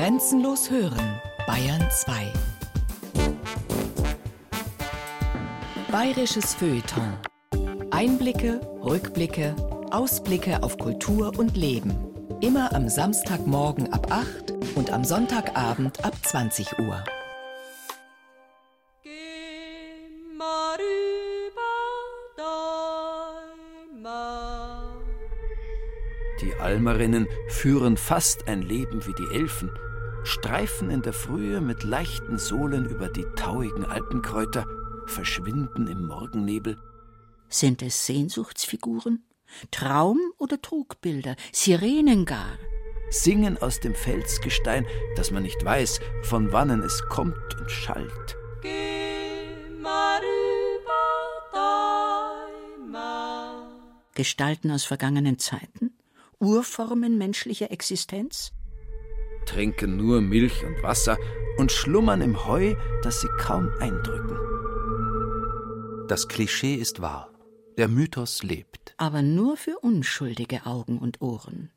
Grenzenlos hören, Bayern 2. Bayerisches Feuilleton. Einblicke, Rückblicke, Ausblicke auf Kultur und Leben. Immer am Samstagmorgen ab 8 und am Sonntagabend ab 20 Uhr. Die Almerinnen führen fast ein Leben wie die Elfen, streifen in der Frühe mit leichten Sohlen über die tauigen Alpenkräuter, verschwinden im Morgennebel. Sind es Sehnsuchtsfiguren? Traum- oder Trugbilder? Sirenen gar? Singen aus dem Felsgestein, dass man nicht weiß, von wannen es kommt und schallt. Gestalten aus vergangenen Zeiten? Urformen menschlicher Existenz? Trinken nur Milch und Wasser und schlummern im Heu, das sie kaum eindrücken. Das Klischee ist wahr. Der Mythos lebt. Aber nur für unschuldige Augen und Ohren.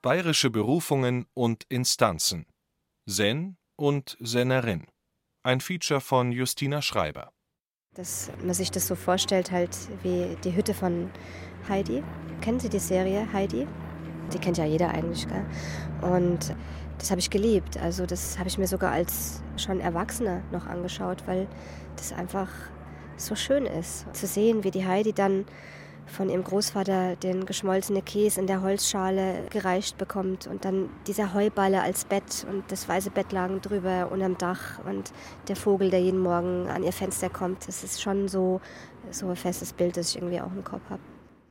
Bayerische Berufungen und Instanzen Sen und Sennerin. Ein Feature von Justina Schreiber. Dass man sich das so vorstellt, halt wie die Hütte von Heidi. Kennen Sie die Serie Heidi? Die kennt ja jeder eigentlich, gell? Und das habe ich geliebt. Also das habe ich mir sogar als schon Erwachsener noch angeschaut, weil das einfach so schön ist. Zu sehen, wie die Heidi dann von ihrem Großvater den geschmolzene Käse in der Holzschale gereicht bekommt und dann dieser Heuballe als Bett und das weiße Bettlagen drüber unterm Dach und der Vogel, der jeden Morgen an ihr Fenster kommt. Das ist schon so, so ein festes Bild, das ich irgendwie auch im Kopf habe.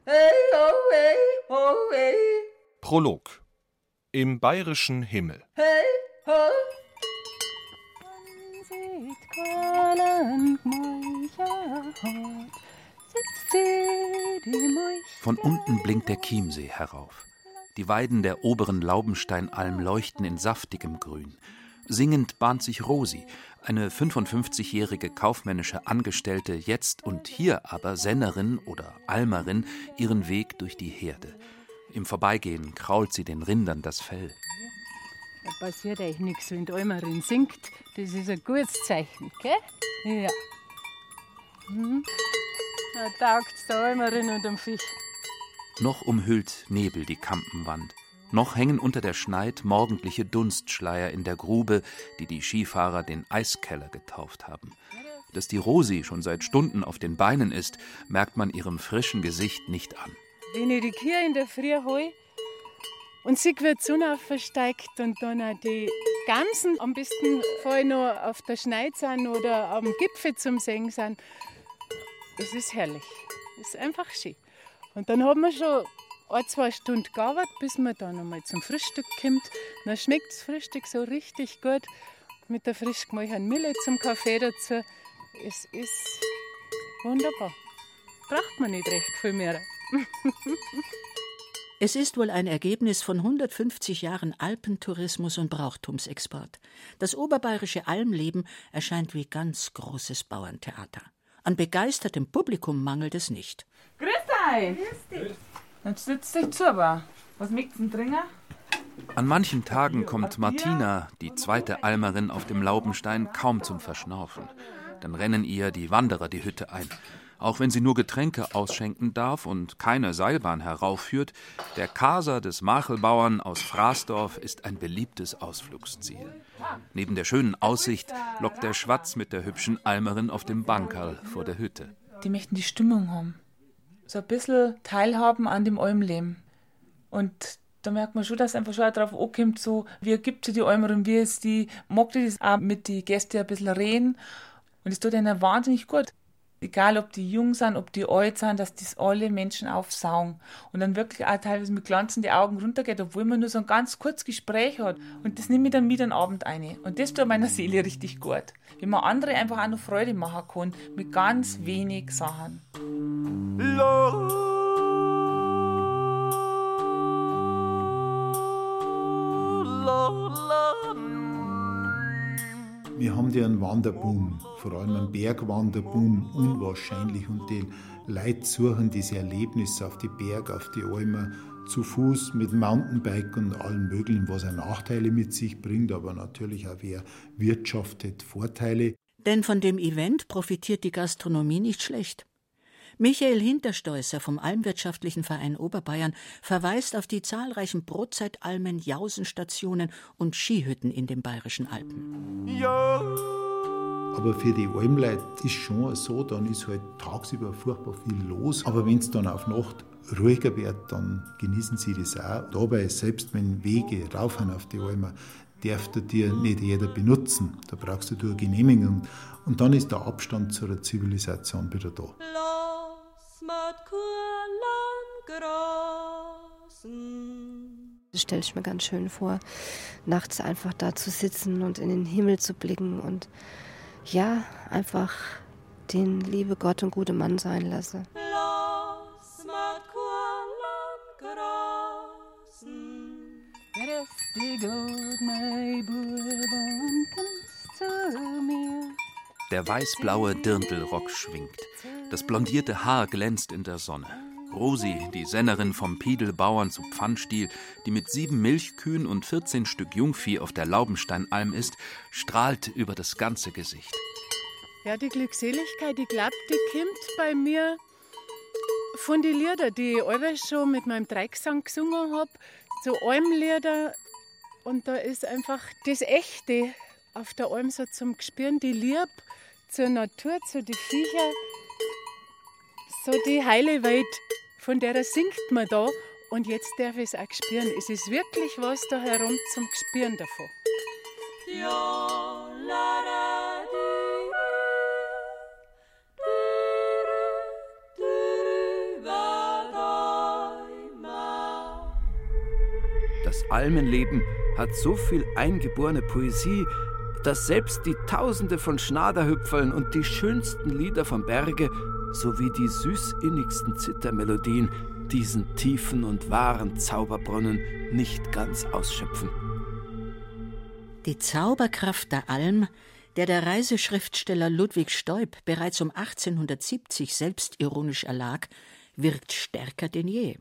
Hey, oh, hey, oh, hey. Prolog Im bayerischen Himmel Hey, ho. Man sieht von unten blinkt der Chiemsee herauf. Die Weiden der oberen Laubensteinalm leuchten in saftigem Grün. Singend bahnt sich Rosi, eine 55-jährige kaufmännische Angestellte, jetzt und hier aber Sennerin oder Almerin, ihren Weg durch die Herde. Im Vorbeigehen krault sie den Rindern das Fell. Da passiert eigentlich nichts, wenn die Almerin singt. Das ist ein gutes Zeichen, gell? Ja. Hm. Da taugt's der Almerin und dem Fisch. Noch umhüllt Nebel die Kampenwand. Noch hängen unter der Schneid morgendliche Dunstschleier in der Grube, die die Skifahrer den Eiskeller getauft haben. Dass die Rosi schon seit Stunden auf den Beinen ist, merkt man ihrem frischen Gesicht nicht an. Wenn ich die Kühe in der Früh hol und sie wird Sonne versteigt und dann auch die Gamsen am besten vorher noch auf der Schneid sind oder am Gipfel zum Singen sind, es ist herrlich. Es ist einfach schön. Und dann haben wir schon ein, zwei Stunden gearbeitet, bis man dann einmal zum Frühstück kommt. Dann schmeckt das Frühstück so richtig gut mit der frisch gemachten Mille zum Kaffee dazu. Es ist wunderbar. Braucht man nicht recht viel mehr. Es ist wohl ein Ergebnis von 150 Jahren Alpentourismus und Brauchtumsexport. Das oberbayerische Almleben erscheint wie ganz großes Bauerntheater. An begeistertem Publikum mangelt es nicht. Grüß dich! Grüß dich! Jetzt sitzt dich zu, aber was möchtest du trinken? An manchen Tagen kommt Martina, die zweite Almerin auf dem Laubenstein, kaum zum Verschnaufen. Dann rennen ihr die Wanderer die Hütte ein. Auch wenn sie nur Getränke ausschenken darf und keine Seilbahn heraufführt, der Kaser des Machelbauern aus Fraßdorf ist ein beliebtes Ausflugsziel. Neben der schönen Aussicht lockt der Schwatz mit der hübschen Almerin auf dem Bankerl vor der Hütte. Die möchten die Stimmung haben. So ein bisschen teilhaben an dem Almleben. Und da merkt man schon, dass einfach schon darauf ankommt, so, wie gibt sie die Almerin, wie ist die, mag die das auch mit den Gästen ein bisschen reden. Und es tut ihnen wahnsinnig gut egal ob die jung sind, ob die alt sind, dass das alle Menschen aufsaugen und dann wirklich auch teilweise mit Glanzen Augen runtergeht, obwohl man nur so ein ganz kurzes Gespräch hat. Und das nehme ich dann mit am Abend ein. Und das tut meiner Seele richtig gut. Wenn man andere einfach auch noch Freude machen kann, mit ganz wenig Sachen. La, la, la. Wir haben ja einen Wanderboom, vor allem einen Bergwanderboom, unwahrscheinlich. Und die Leute suchen diese Erlebnisse auf die Berge, auf die Almen, zu Fuß, mit Mountainbike und allem Möglichen, was auch Nachteile mit sich bringt, aber natürlich auch wer wirtschaftet Vorteile. Denn von dem Event profitiert die Gastronomie nicht schlecht. Michael Hinterstoesser vom Almwirtschaftlichen Verein Oberbayern verweist auf die zahlreichen Brotzeitalmen, Jausenstationen und Skihütten in den bayerischen Alpen. Ja. Aber für die Almleute ist schon so, dann ist halt tagsüber furchtbar viel los. Aber wenn es dann auf Nacht ruhiger wird, dann genießen sie das auch. Dabei, selbst wenn Wege raufhauen auf die Alme, darf dir nicht jeder benutzen. Da brauchst du eine Genehmigung. Und dann ist der Abstand zu der Zivilisation wieder da. Das stelle ich mir ganz schön vor, nachts einfach da zu sitzen und in den Himmel zu blicken und ja, einfach den liebe Gott und gute Mann sein lasse. Der weißblaue Dirndlrock schwingt. Das blondierte Haar glänzt in der Sonne. Rosi, die Sennerin vom Piedelbauern zu Pfannstiel, die mit sieben Milchkühen und 14 Stück Jungvieh auf der Laubensteinalm ist, strahlt über das ganze Gesicht. Ja, die Glückseligkeit, die glaubt, die kommt bei mir von den Liedern, die ich alle schon mit meinem Dreigesang gesungen habe, zu Almlieder. Und da ist einfach das Echte auf der Alm so zum Gespüren, die Liebe zur Natur, zu den Viechern, so die heile Welt von der singt man da und jetzt darf ich es auch spüren. Es ist wirklich was da herum zum Spüren davon. Das Almenleben hat so viel eingeborene Poesie, dass selbst die Tausende von Schnaderhüpfeln und die schönsten Lieder vom Berge sowie die süßinnigsten Zittermelodien diesen tiefen und wahren Zauberbrunnen nicht ganz ausschöpfen. Die Zauberkraft der Alm, der der Reiseschriftsteller Ludwig Stoib bereits um 1870 selbstironisch erlag, wirkt stärker denn je.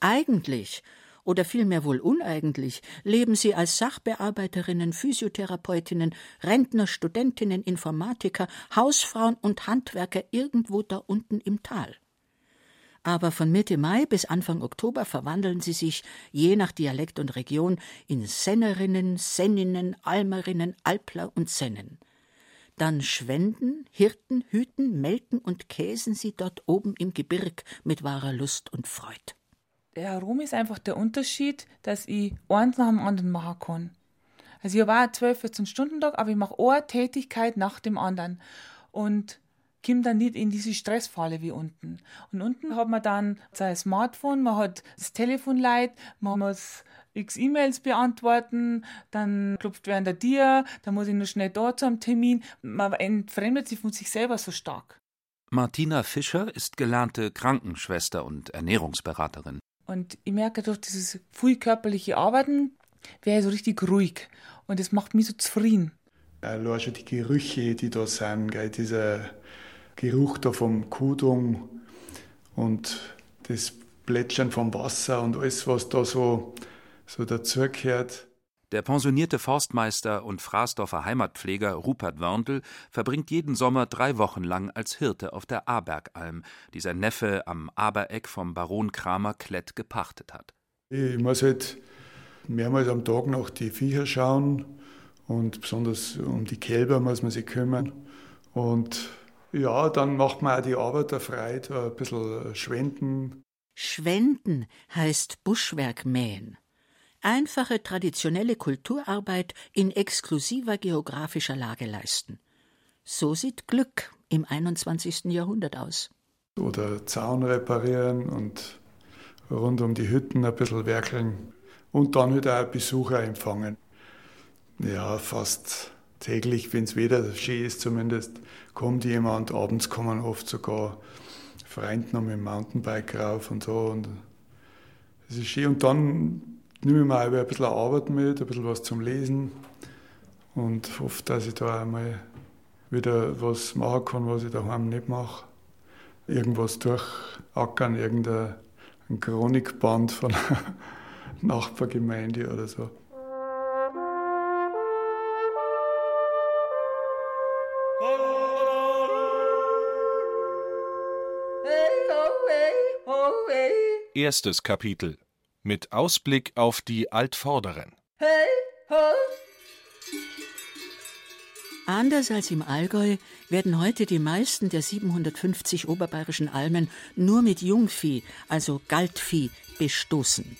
Eigentlich oder vielmehr wohl uneigentlich, leben sie als Sachbearbeiterinnen, Physiotherapeutinnen, Rentner, Studentinnen, Informatiker, Hausfrauen und Handwerker irgendwo da unten im Tal. Aber von Mitte Mai bis Anfang Oktober verwandeln sie sich, je nach Dialekt und Region, in Sennerinnen, Senninnen, Almerinnen, Alpler und Sennen. Dann schwenden, hirten, hüten, melken und käsen sie dort oben im Gebirg mit wahrer Lust und Freud. Der herum ist einfach der Unterschied, dass ich eins nach dem anderen machen kann. Also ich auch einen 12, 14 Stunden Tag, aber ich mache eine Tätigkeit nach dem anderen und komme dann nicht in diese Stressfalle wie unten. Und unten hat man dann sein Smartphone, man hat das Telefon leid, man muss x E-Mails beantworten, dann klopft wer an der Tür, dann muss ich nur schnell da zu einem Termin. Man entfremdet sich von sich selber so stark. Martina Fischer ist gelernte Krankenschwester und Ernährungsberaterin. Und ich merke durch dieses viel körperliche Arbeiten, wäre ich so richtig ruhig. Und das macht mich so zufrieden. Allein schon die Gerüche, die da sind, gell, dieser Geruch da vom Kudung und das Plätschern vom Wasser und alles, was da so, so dazugehört. Der pensionierte Forstmeister und Fraßdorfer Heimatpfleger Rupert Wörndl verbringt jeden Sommer drei Wochen lang als Hirte auf der Abergalm, die sein Neffe am Abereck vom Baron Kramer Klett gepachtet hat. Ich muss halt mehrmals am Tag nach die Viecher schauen und besonders um die Kälber muss man sich kümmern. Und ja, dann macht man auch die Arbeit der Freude, ein bisschen schwenden. Schwenden heißt Buschwerk mähen einfache traditionelle Kulturarbeit in exklusiver geografischer Lage leisten. So sieht Glück im 21. Jahrhundert aus. Oder Zaun reparieren und rund um die Hütten ein bisschen werkeln und dann wieder auch Besucher empfangen. Ja, fast täglich, wenn es Wetter schön ist zumindest, kommt jemand. Abends kommen oft sogar Freunde noch mit dem Mountainbike rauf und so. Und das ist schön. Und dann nehme ich mir auch ein bisschen Arbeit mit, ein bisschen was zum Lesen. und hoffe, dass ich da einmal wieder was machen kann, was ich daheim nicht mache. Irgendwas durchackern, irgendein Chronikband von einer Nachbargemeinde oder so. Erstes Kapitel mit Ausblick auf die Altvorderen. Anders als im Allgäu werden heute die meisten der 750 oberbayerischen Almen nur mit Jungvieh, also Galtvieh, bestoßen.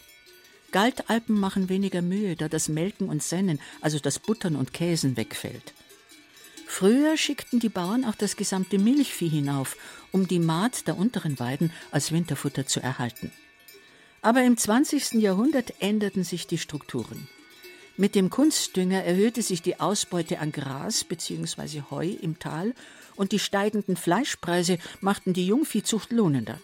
Galtalpen machen weniger Mühe, da das Melken und Sennen, also das Buttern und Käsen, wegfällt. Früher schickten die Bauern auch das gesamte Milchvieh hinauf, um die Maat der unteren Weiden als Winterfutter zu erhalten. Aber im 20. Jahrhundert änderten sich die Strukturen. Mit dem Kunstdünger erhöhte sich die Ausbeute an Gras bzw. Heu im Tal und die steigenden Fleischpreise machten die Jungviehzucht lohnender.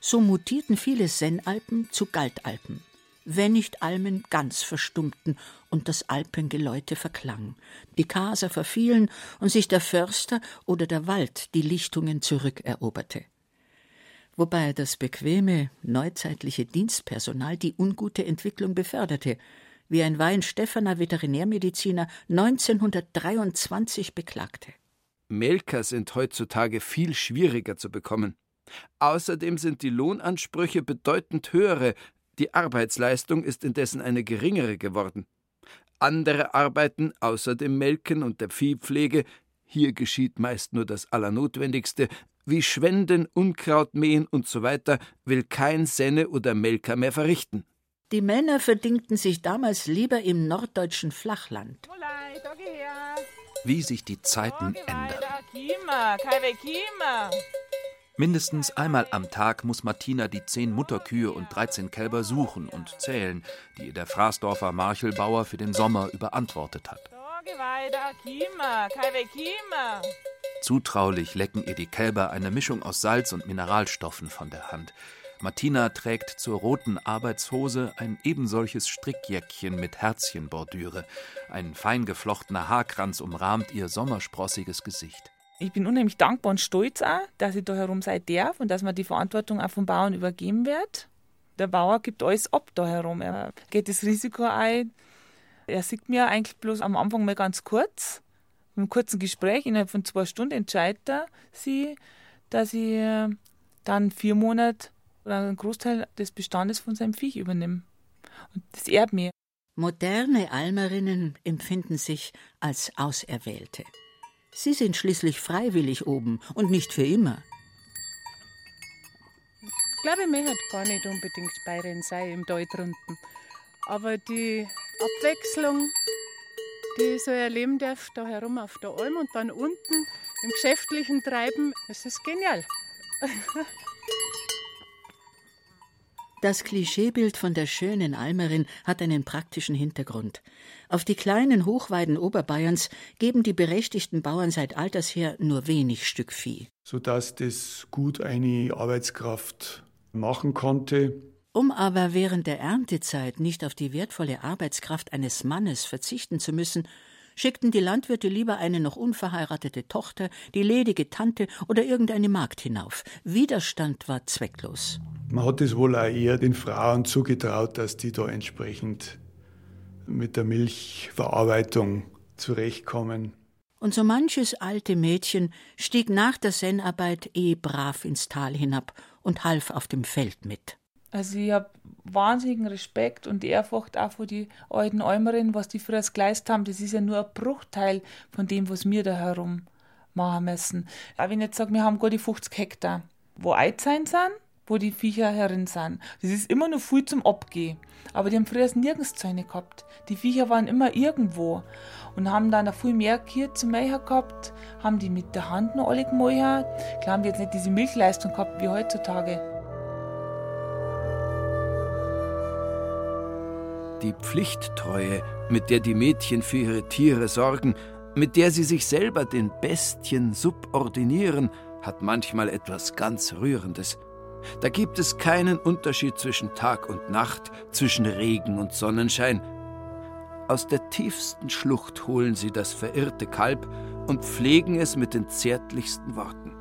So mutierten viele Sennalpen zu Galtalpen, wenn nicht Almen ganz verstummten und das Alpengeläute verklang, die Kaser verfielen und sich der Förster oder der Wald die Lichtungen zurückeroberte wobei das bequeme, neuzeitliche Dienstpersonal die ungute Entwicklung beförderte, wie ein Weinstephaner Veterinärmediziner 1923 beklagte. Melker sind heutzutage viel schwieriger zu bekommen. Außerdem sind die Lohnansprüche bedeutend höhere, die Arbeitsleistung ist indessen eine geringere geworden. Andere Arbeiten außer dem Melken und der Viehpflege, hier geschieht meist nur das Allernotwendigste, wie Schwenden, Unkraut mähen usw. So will kein Senne oder Melker mehr verrichten. Die Männer verdingten sich damals lieber im norddeutschen Flachland. Wie sich die Zeiten ändern. Mindestens einmal am Tag muss Martina die zehn Mutterkühe und 13 Kälber suchen und zählen, die ihr der Fraßdorfer Marchelbauer für den Sommer überantwortet hat. Zutraulich lecken ihr die Kälber eine Mischung aus Salz und Mineralstoffen von der Hand. Martina trägt zur roten Arbeitshose ein ebensolches Strickjäckchen mit Herzchenbordüre. Ein fein geflochtener Haarkranz umrahmt ihr sommersprossiges Gesicht. Ich bin unheimlich dankbar und stolz auch, dass ich da herum sein darf und dass mir die Verantwortung auch vom Bauern übergeben wird. Der Bauer gibt alles ab da herum. Er geht das Risiko ein. Er sieht mir eigentlich bloß am Anfang mal ganz kurz mit einem kurzen Gespräch innerhalb von zwei Stunden entscheidet er sie, dass ich äh, dann vier Monate oder einen Großteil des Bestandes von seinem Viech übernehme. Und das ehrt mir. Moderne Almerinnen empfinden sich als Auserwählte. Sie sind schließlich freiwillig oben und nicht für immer. Ich glaube, ich möchte gar nicht unbedingt Bayern sein im Tal drunten. Aber die Abwechslung die ich so erleben darf, da herum auf der Alm und dann unten im geschäftlichen Treiben. Das ist genial. Das Klischeebild von der schönen Almerin hat einen praktischen Hintergrund. Auf die kleinen Hochweiden Oberbayerns geben die berechtigten Bauern seit alters her nur wenig Stück Vieh. Sodass das gut eine Arbeitskraft machen konnte. Um aber während der Erntezeit nicht auf die wertvolle Arbeitskraft eines Mannes verzichten zu müssen, schickten die Landwirte lieber eine noch unverheiratete Tochter, die ledige Tante oder irgendeine Magd hinauf. Widerstand war zwecklos. Man hat es wohl auch eher den Frauen zugetraut, dass die da entsprechend mit der Milchverarbeitung zurechtkommen. Und so manches alte Mädchen stieg nach der Sennarbeit eh brav ins Tal hinab und half auf dem Feld mit. Also ich habe wahnsinnigen Respekt und Ehrfurcht auch vor die alten Almerinnen, was die früher geleistet haben. Das ist ja nur ein Bruchteil von dem, was wir da herum machen müssen. Aber wenn ich jetzt sage, wir haben gerade 50 Hektar, wo Eid sein sind, wo die Viecher herin sind. Das ist immer nur viel zum Abgehen. Aber die haben früher nirgends Zäune gehabt. Die Viecher waren immer irgendwo und haben dann noch viel mehr Kühe zum Mäher gehabt, haben die mit der Hand noch alle gemäher. Klar haben die jetzt nicht diese Milchleistung gehabt wie heutzutage. Die Pflichttreue, mit der die Mädchen für ihre Tiere sorgen, mit der sie sich selber den Bestien subordinieren, hat manchmal etwas ganz Rührendes. Da gibt es keinen Unterschied zwischen Tag und Nacht, zwischen Regen und Sonnenschein. Aus der tiefsten Schlucht holen sie das verirrte Kalb und pflegen es mit den zärtlichsten Worten.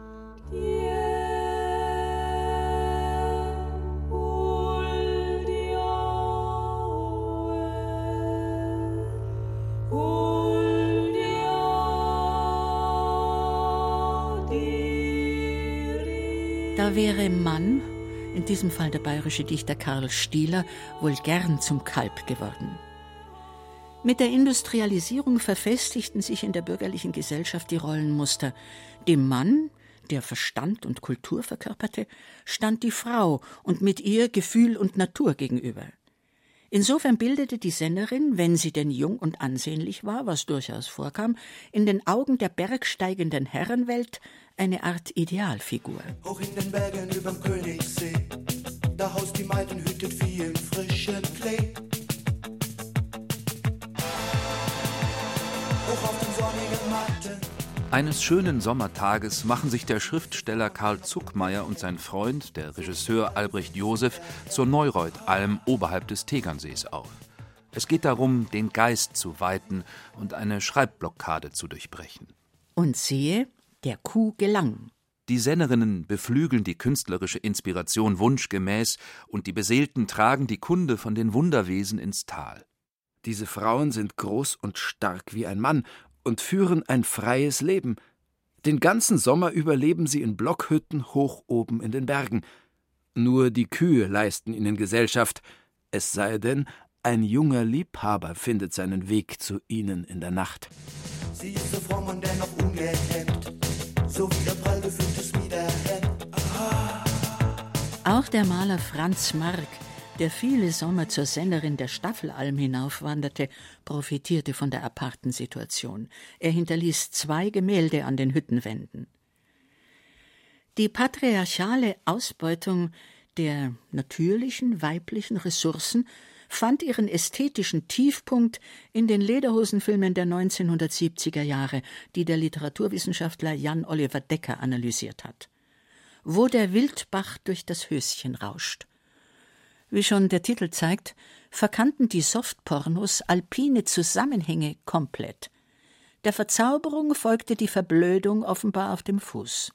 Wäre Mann, in diesem Fall der bayerische Dichter Karl Stieler, wohl gern zum Kalb geworden. Mit der Industrialisierung verfestigten sich in der bürgerlichen Gesellschaft die Rollenmuster. Dem Mann, der Verstand und Kultur verkörperte, stand die Frau und mit ihr Gefühl und Natur gegenüber. Insofern bildete die Sennerin, wenn sie denn jung und ansehnlich war, was durchaus vorkam, in den Augen der bergsteigenden Herrenwelt eine Art Idealfigur. Hoch in den Bergen überm Königssee, da haust die Maiden hütet Vieh im frischen Klee. Eines schönen Sommertages machen sich der Schriftsteller Karl Zuckmeier und sein Freund, der Regisseur Albrecht Josef, zur Neureuth-Alm oberhalb des Tegernsees auf. Es geht darum, den Geist zu weiten und eine Schreibblockade zu durchbrechen. Und siehe, der Kuh gelang. Die Sennerinnen beflügeln die künstlerische Inspiration wunschgemäß und die Beseelten tragen die Kunde von den Wunderwesen ins Tal. Diese Frauen sind groß und stark wie ein Mann und führen ein freies Leben. Den ganzen Sommer überleben sie in Blockhütten hoch oben in den Bergen. Nur die Kühe leisten ihnen Gesellschaft, es sei denn, ein junger Liebhaber findet seinen Weg zu ihnen in der Nacht. Sie ist so fromm und dennoch ungehemmt, so wie ihr prall gefülltes Miederhemd. Auch der Maler Franz Mark, der viele Sommer zur Sennerin der Staffelalm hinaufwanderte, profitierte von der aparten Situation. Er hinterließ zwei Gemälde an den Hüttenwänden. Die patriarchale Ausbeutung der natürlichen weiblichen Ressourcen fand ihren ästhetischen Tiefpunkt in den Lederhosenfilmen der 1970er Jahre, die der Literaturwissenschaftler Jan Oliver Decker analysiert hat. Wo der Wildbach durch das Höschen rauscht. Wie schon der Titel zeigt, verkannten die Softpornos alpine Zusammenhänge komplett. Der Verzauberung folgte die Verblödung offenbar auf dem Fuß.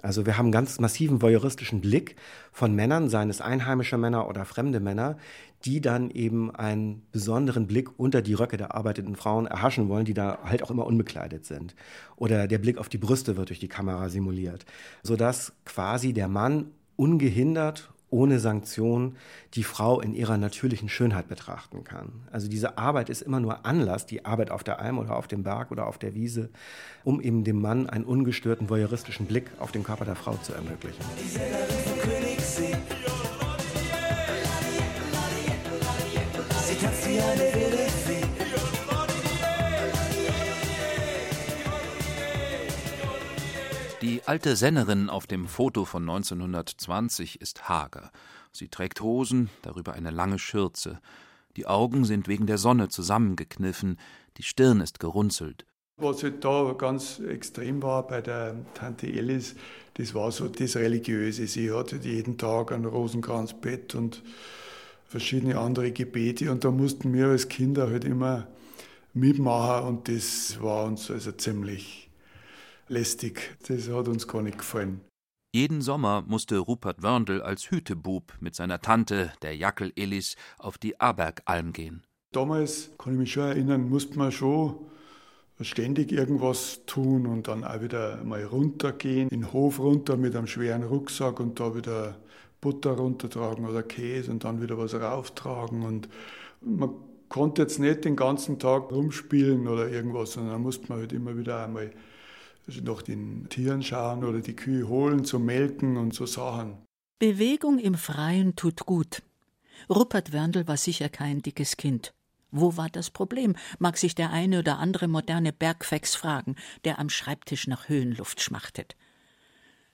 Also wir haben einen ganz massiven voyeuristischen Blick von Männern, seien es einheimische Männer oder fremde Männer, die dann eben einen besonderen Blick unter die Röcke der arbeitenden Frauen erhaschen wollen, die da halt auch immer unbekleidet sind. Oder der Blick auf die Brüste wird durch die Kamera simuliert, sodass quasi der Mann ungehindert ohne Sanktion die Frau in ihrer natürlichen Schönheit betrachten kann. Also diese Arbeit ist immer nur Anlass, die Arbeit auf der Alm oder auf dem Berg oder auf der Wiese, um eben dem Mann einen ungestörten voyeuristischen Blick auf den Körper der Frau zu ermöglichen. Alte Sennerin auf dem Foto von 1920 ist hager. Sie trägt Hosen, darüber eine lange Schürze. Die Augen sind wegen der Sonne zusammengekniffen, die Stirn ist gerunzelt. Was halt da ganz extrem war bei der Tante Ellis, das war so das Religiöse. Sie hatte jeden Tag ein Rosenkranzbett und verschiedene andere Gebete und da mussten wir als Kinder halt immer mitmachen und das war uns also ziemlich lästig. Das hat uns gar nicht gefallen. Jeden Sommer musste Rupert Wörndl als Hütebub mit seiner Tante, der Jackel Elis, auf die Abergalm gehen. Damals, kann ich mich schon erinnern, musste man schon ständig irgendwas tun und dann auch wieder mal runtergehen, in den Hof runter mit einem schweren Rucksack und da wieder Butter runtertragen oder Käse und dann wieder was rauftragen. Und man konnte jetzt nicht den ganzen Tag rumspielen oder irgendwas, sondern da musste man halt immer wieder einmal nach den Tieren schauen oder die Kühe holen zum Melken und so Sachen. Bewegung im Freien tut gut. Rupert Wörndl war sicher kein dickes Kind. Wo war das Problem, mag sich der eine oder andere moderne Bergfex fragen, der am Schreibtisch nach Höhenluft schmachtet.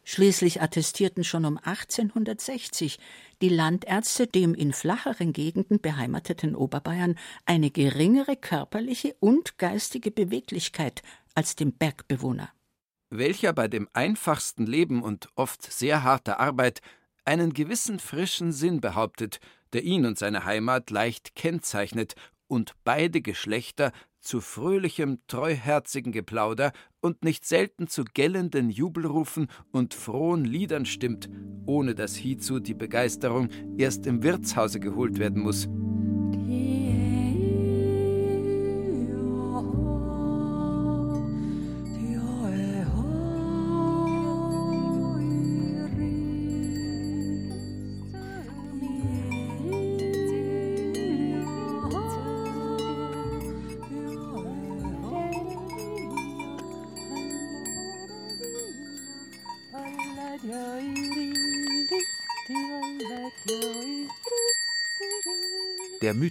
Schließlich attestierten schon um 1860 die Landärzte dem in flacheren Gegenden beheimateten Oberbayern eine geringere körperliche und geistige Beweglichkeit als dem Bergbewohner welcher bei dem einfachsten Leben und oft sehr harter Arbeit einen gewissen frischen Sinn behauptet, der ihn und seine Heimat leicht kennzeichnet und beide Geschlechter zu fröhlichem, treuherzigen Geplauder und nicht selten zu gellenden Jubelrufen und frohen Liedern stimmt, ohne dass hiezu die Begeisterung erst im Wirtshause geholt werden muss.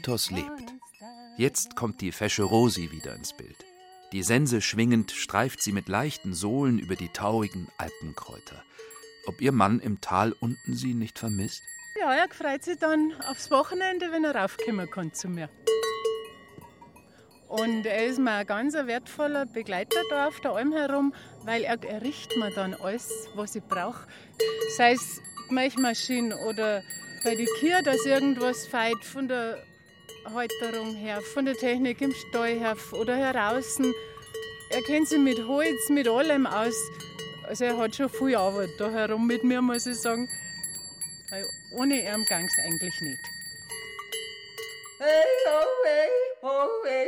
Mythos lebt. Jetzt kommt die fesche Rosi wieder ins Bild. Die Sense schwingend streift sie mit leichten Sohlen über die taurigen Alpenkräuter. Ob ihr Mann im Tal unten sie nicht vermisst? Ja, er freut sich dann aufs Wochenende, wenn er raufkommen kann zu mir. Und er ist mir ein ganz wertvoller Begleiter da auf der Alm herum, weil er, er riecht mir dann alles, was ich brauche. Sei es Milchmaschine oder bei den Kühen, dass irgendwas feit von der Halterung her, von der Technik im Stall her oder heraus. Er kennt sich mit Holz, mit allem aus. Also er hat schon viel Arbeit da herum mit mir, muss ich sagen. Weil ohne ihn ging es eigentlich nicht. Hey, oh, hey, oh, hey.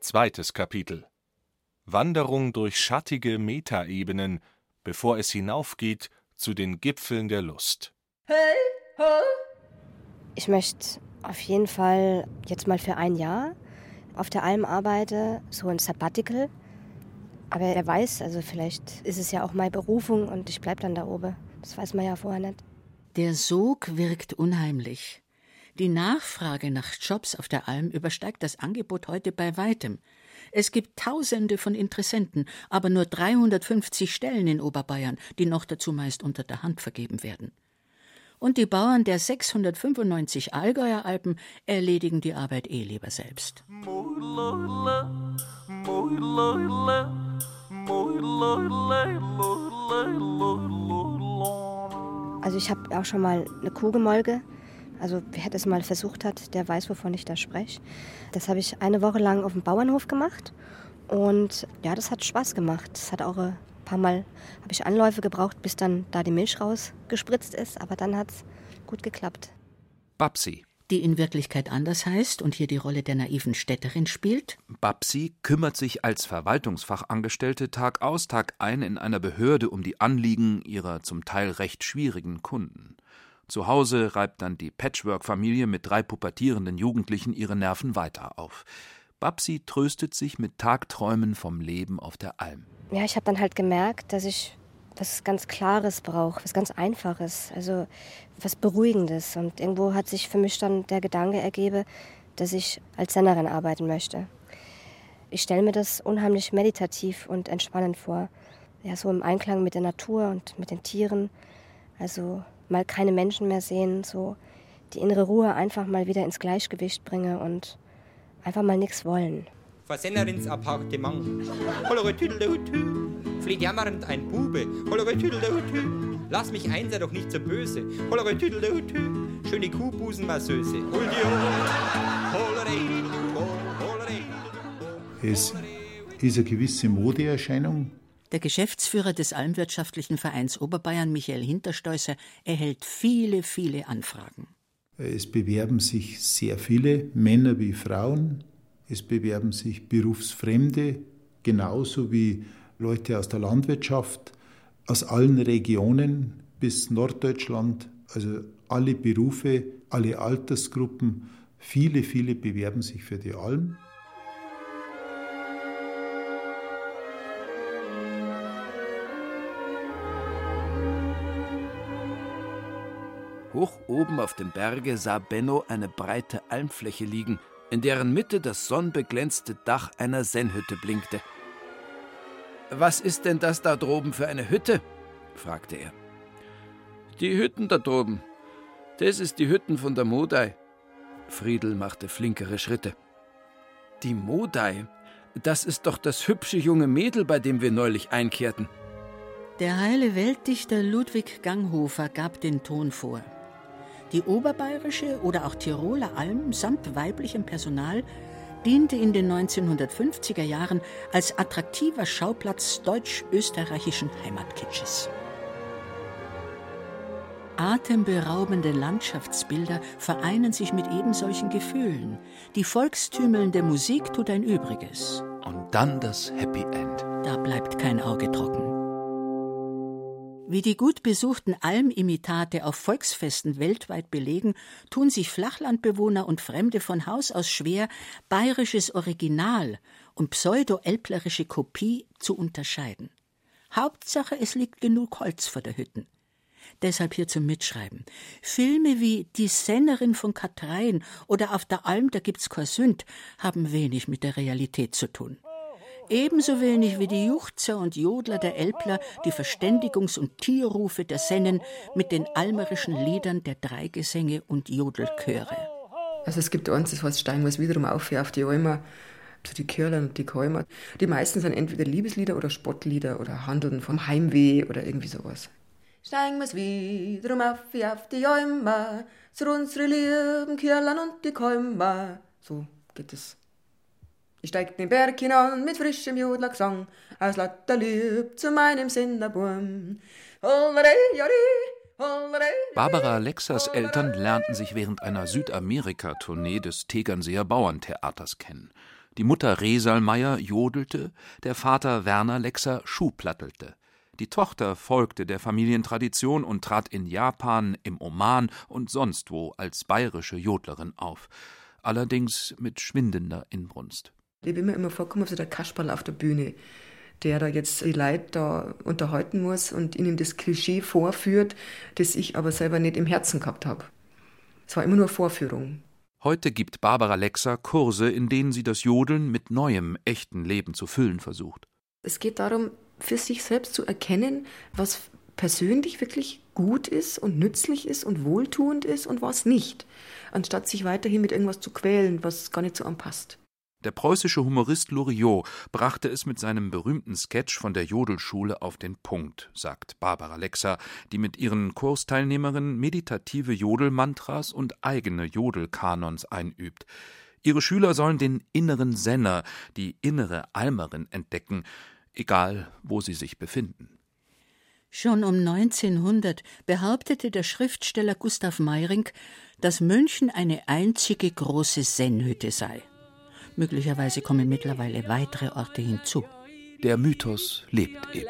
Zweites Kapitel Wanderung durch schattige Metaebenen, bevor es hinaufgeht zu den Gipfeln der Lust. Hey, ho. Ich möchte auf jeden Fall jetzt mal für ein Jahr auf der Alm arbeiten, so ein Sabbatical. Aber er weiß, also vielleicht ist es ja auch meine Berufung und ich bleibe dann da oben. Das weiß man ja vorher nicht. Der Sog wirkt unheimlich. Die Nachfrage nach Jobs auf der Alm übersteigt das Angebot heute bei weitem. Es gibt Tausende von Interessenten, aber nur 350 Stellen in Oberbayern, die noch dazu meist unter der Hand vergeben werden. Und die Bauern der 695 Allgäuer Alpen erledigen die Arbeit eh lieber selbst. Also ich habe auch schon mal eine Kuh gemolke. Also wer das mal versucht hat, der weiß, wovon ich da spreche. Das habe ich eine Woche lang auf dem Bauernhof gemacht. Und ja, das hat Spaß gemacht. Das hat auch paar Mal, habe ich Anläufe gebraucht, bis dann da die Milch rausgespritzt ist. Aber dann hat es gut geklappt. Babsi. Die in Wirklichkeit anders heißt und hier die Rolle der naiven Städterin spielt. Babsi kümmert sich als Verwaltungsfachangestellte Tag aus, Tag ein in einer Behörde um die Anliegen ihrer zum Teil recht schwierigen Kunden. Zu Hause reibt dann die Patchwork-Familie mit drei pubertierenden Jugendlichen ihre Nerven weiter auf. Babsi tröstet sich mit Tagträumen vom Leben auf der Alm. Ja, ich habe dann halt gemerkt, dass ich was ganz Klares brauche, was ganz Einfaches, also was Beruhigendes. Und irgendwo hat sich für mich dann der Gedanke ergeben, dass ich als Sennerin arbeiten möchte. Ich stelle mir das unheimlich meditativ und entspannend vor. Ja, so im Einklang mit der Natur und mit den Tieren. Also mal keine Menschen mehr sehen, so die innere Ruhe einfach mal wieder ins Gleichgewicht bringe und einfach mal nichts wollen. Vor Sennerins Appartement. Flieht jammernd ein Bube. Lass mich ein, sei doch nicht so böse. Schöne Kuhbusenmasseuse. Es ist eine gewisse Modeerscheinung. Der Geschäftsführer des Almwirtschaftlichen Vereins Oberbayern, Michael Hinterstoßer, erhält viele, viele Anfragen. Es bewerben sich sehr viele, Männer wie Frauen. Es bewerben sich Berufsfremde, genauso wie Leute aus der Landwirtschaft, aus allen Regionen bis Norddeutschland, also alle Berufe, alle Altersgruppen. Viele, viele bewerben sich für die Alm. Hoch oben auf dem Berge sah Benno eine breite Almfläche liegen, in deren Mitte das sonnenbeglänzte Dach einer Sennhütte blinkte. Was ist denn das da droben für eine Hütte? fragte er. Die Hütten da droben. Das ist die Hütten von der Modei. Friedel machte flinkere Schritte. Die Modei? Das ist doch das hübsche junge Mädel, bei dem wir neulich einkehrten. Der heile Weltdichter Ludwig Ganghofer gab den Ton vor. Die oberbayerische oder auch Tiroler Alm samt weiblichem Personal diente in den 1950er Jahren als attraktiver Schauplatz deutsch-österreichischen Heimatkitsches. Atemberaubende Landschaftsbilder vereinen sich mit ebensolchen Gefühlen. Die volkstümelnde Musik tut ein Übriges. Und dann das Happy End. Da bleibt kein Auge trocken. Wie die gut besuchten Almimitate auf Volksfesten weltweit belegen, tun sich Flachlandbewohner und Fremde von Haus aus schwer, bayerisches Original und pseudo-elplerische Kopie zu unterscheiden. Hauptsache, es liegt genug Holz vor der Hütten. Deshalb hier zum Mitschreiben. Filme wie Die Sennerin von Katrein oder Auf der Alm, da gibt's Korsünd haben wenig mit der Realität zu tun. Ebenso wenig wie die Juchzer und Jodler der Elbler die Verständigungs- und Tierrufe der Sennen mit den almerischen Liedern der Dreigesänge und Jodelchöre. Also es gibt eins, das heißt Steigen wir wiederum auf auf die Almer, so die Kirlen und die Käumer. Die meisten sind entweder Liebeslieder oder Spottlieder oder handeln vom Heimweh oder irgendwie sowas. Steigen wir wiederum auf auf die Almer, zu unsere lieben Kirlen und die Käumer. So geht es. Ich steig den Berg hinan mit frischem Jodlergesang, aus lauter Lieb zu meinem Sinderburm. Barbara Lexers Eltern lernten sich während einer Südamerika-Tournee des Tegernseer Bauerntheaters kennen. Die Mutter Resalmeier jodelte, der Vater Werner Lexer schuhplattelte. Die Tochter folgte der Familientradition und trat in Japan, im Oman und sonst wo als bayerische Jodlerin auf. Allerdings mit schwindender Inbrunst. Ich bin mir immer vorkommen, so der Kasperl auf der Bühne, der da jetzt die Leute da unterhalten muss und ihnen das Klischee vorführt, das ich aber selber nicht im Herzen gehabt habe. Es war immer nur Vorführung. Heute gibt Barbara Lexer Kurse, in denen sie das Jodeln mit neuem, echten Leben zu füllen versucht. Es geht darum, für sich selbst zu erkennen, was persönlich wirklich gut ist und nützlich ist und wohltuend ist und was nicht, anstatt sich weiterhin mit irgendwas zu quälen, was gar nicht so anpasst. Der preußische Humorist Loriot brachte es mit seinem berühmten Sketch von der Jodelschule auf den Punkt, sagt Barbara Lexer, die mit ihren Kursteilnehmerinnen meditative Jodelmantras und eigene Jodelkanons einübt. Ihre Schüler sollen den inneren Senner, die innere Almerin entdecken, egal wo sie sich befinden. Schon um 1900 behauptete der Schriftsteller Gustav Meyring, dass München eine einzige große Sennhütte sei. Möglicherweise kommen mittlerweile weitere Orte hinzu. Der Mythos lebt eben.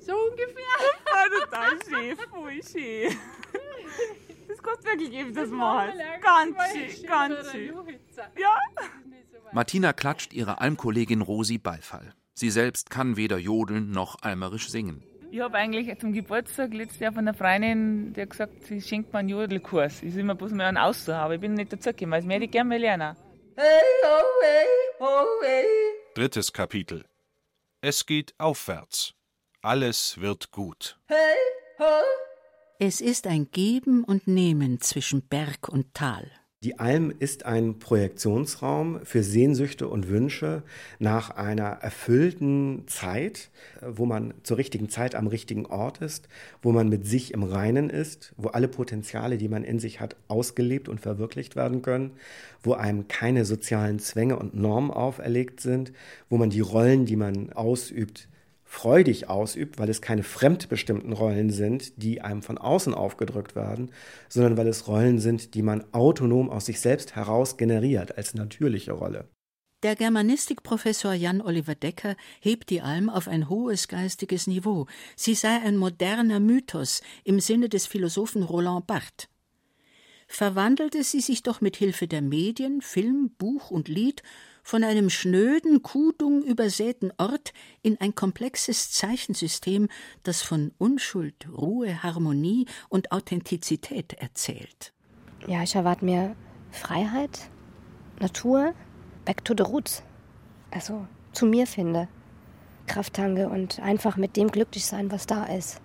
So ungefähr. Das du wirklich geben, das Mal. Ganz schön, ganz schön. Ja. Martina klatscht ihrer Almkollegin Rosi Beifall. Sie selbst kann weder jodeln noch almerisch singen. Ich habe eigentlich zum Geburtstag letztes Jahr von einer Freundin, die hat gesagt, sie schenkt mir einen Jodelkurs. Ich soll mir bloß mal einen aussuchen, aber ich bin nicht dazugekommen, weil ich möchte gerne mal lernen. Hey, ho, hey, ho, hey. Drittes Kapitel. Es geht aufwärts. Alles wird gut. Hey, ho. Es ist ein Geben und Nehmen zwischen Berg und Tal. Die Alm ist ein Projektionsraum für Sehnsüchte und Wünsche nach einer erfüllten Zeit, wo man zur richtigen Zeit am richtigen Ort ist, wo man mit sich im Reinen ist, wo alle Potenziale, die man in sich hat, ausgelebt und verwirklicht werden können, wo einem keine sozialen Zwänge und Normen auferlegt sind, wo man die Rollen, die man ausübt, freudig ausübt, weil es keine fremdbestimmten Rollen sind, die einem von außen aufgedrückt werden, sondern weil es Rollen sind, die man autonom aus sich selbst heraus generiert als natürliche Rolle. Der Germanistikprofessor Jan Oliver Decker hebt die Alm auf ein hohes geistiges Niveau. Sie sei ein moderner Mythos im Sinne des Philosophen Roland Barthes. Verwandelte sie sich doch mit Hilfe der Medien, Film, Buch und Lied von einem schnöden, Kudung übersäten Ort in ein komplexes Zeichensystem, das von Unschuld, Ruhe, Harmonie und Authentizität erzählt. Ja, ich erwarte mir Freiheit, Natur, back to the roots. Also zu mir finde. Kraft tanke und einfach mit dem glücklich sein, was da ist.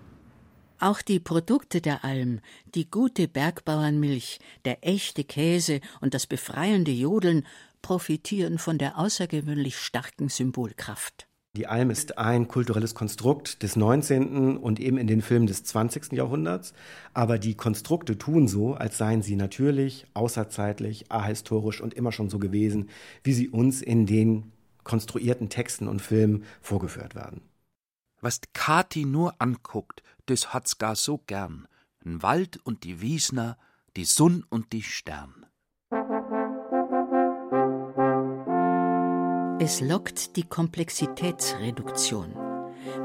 Auch die Produkte der Alm, die gute Bergbauernmilch, der echte Käse und das befreiende Jodeln profitieren von der außergewöhnlich starken Symbolkraft. Die Alm ist ein kulturelles Konstrukt des 19. und eben in den Filmen des 20. Jahrhunderts. Aber die Konstrukte tun so, als seien sie natürlich, außerzeitlich, ahistorisch und immer schon so gewesen, wie sie uns in den konstruierten Texten und Filmen vorgeführt werden. Was Kati nur anguckt, das hat's gar so gern. N Wald und die Wiesner, die Sonn und die Stern. Es lockt die Komplexitätsreduktion.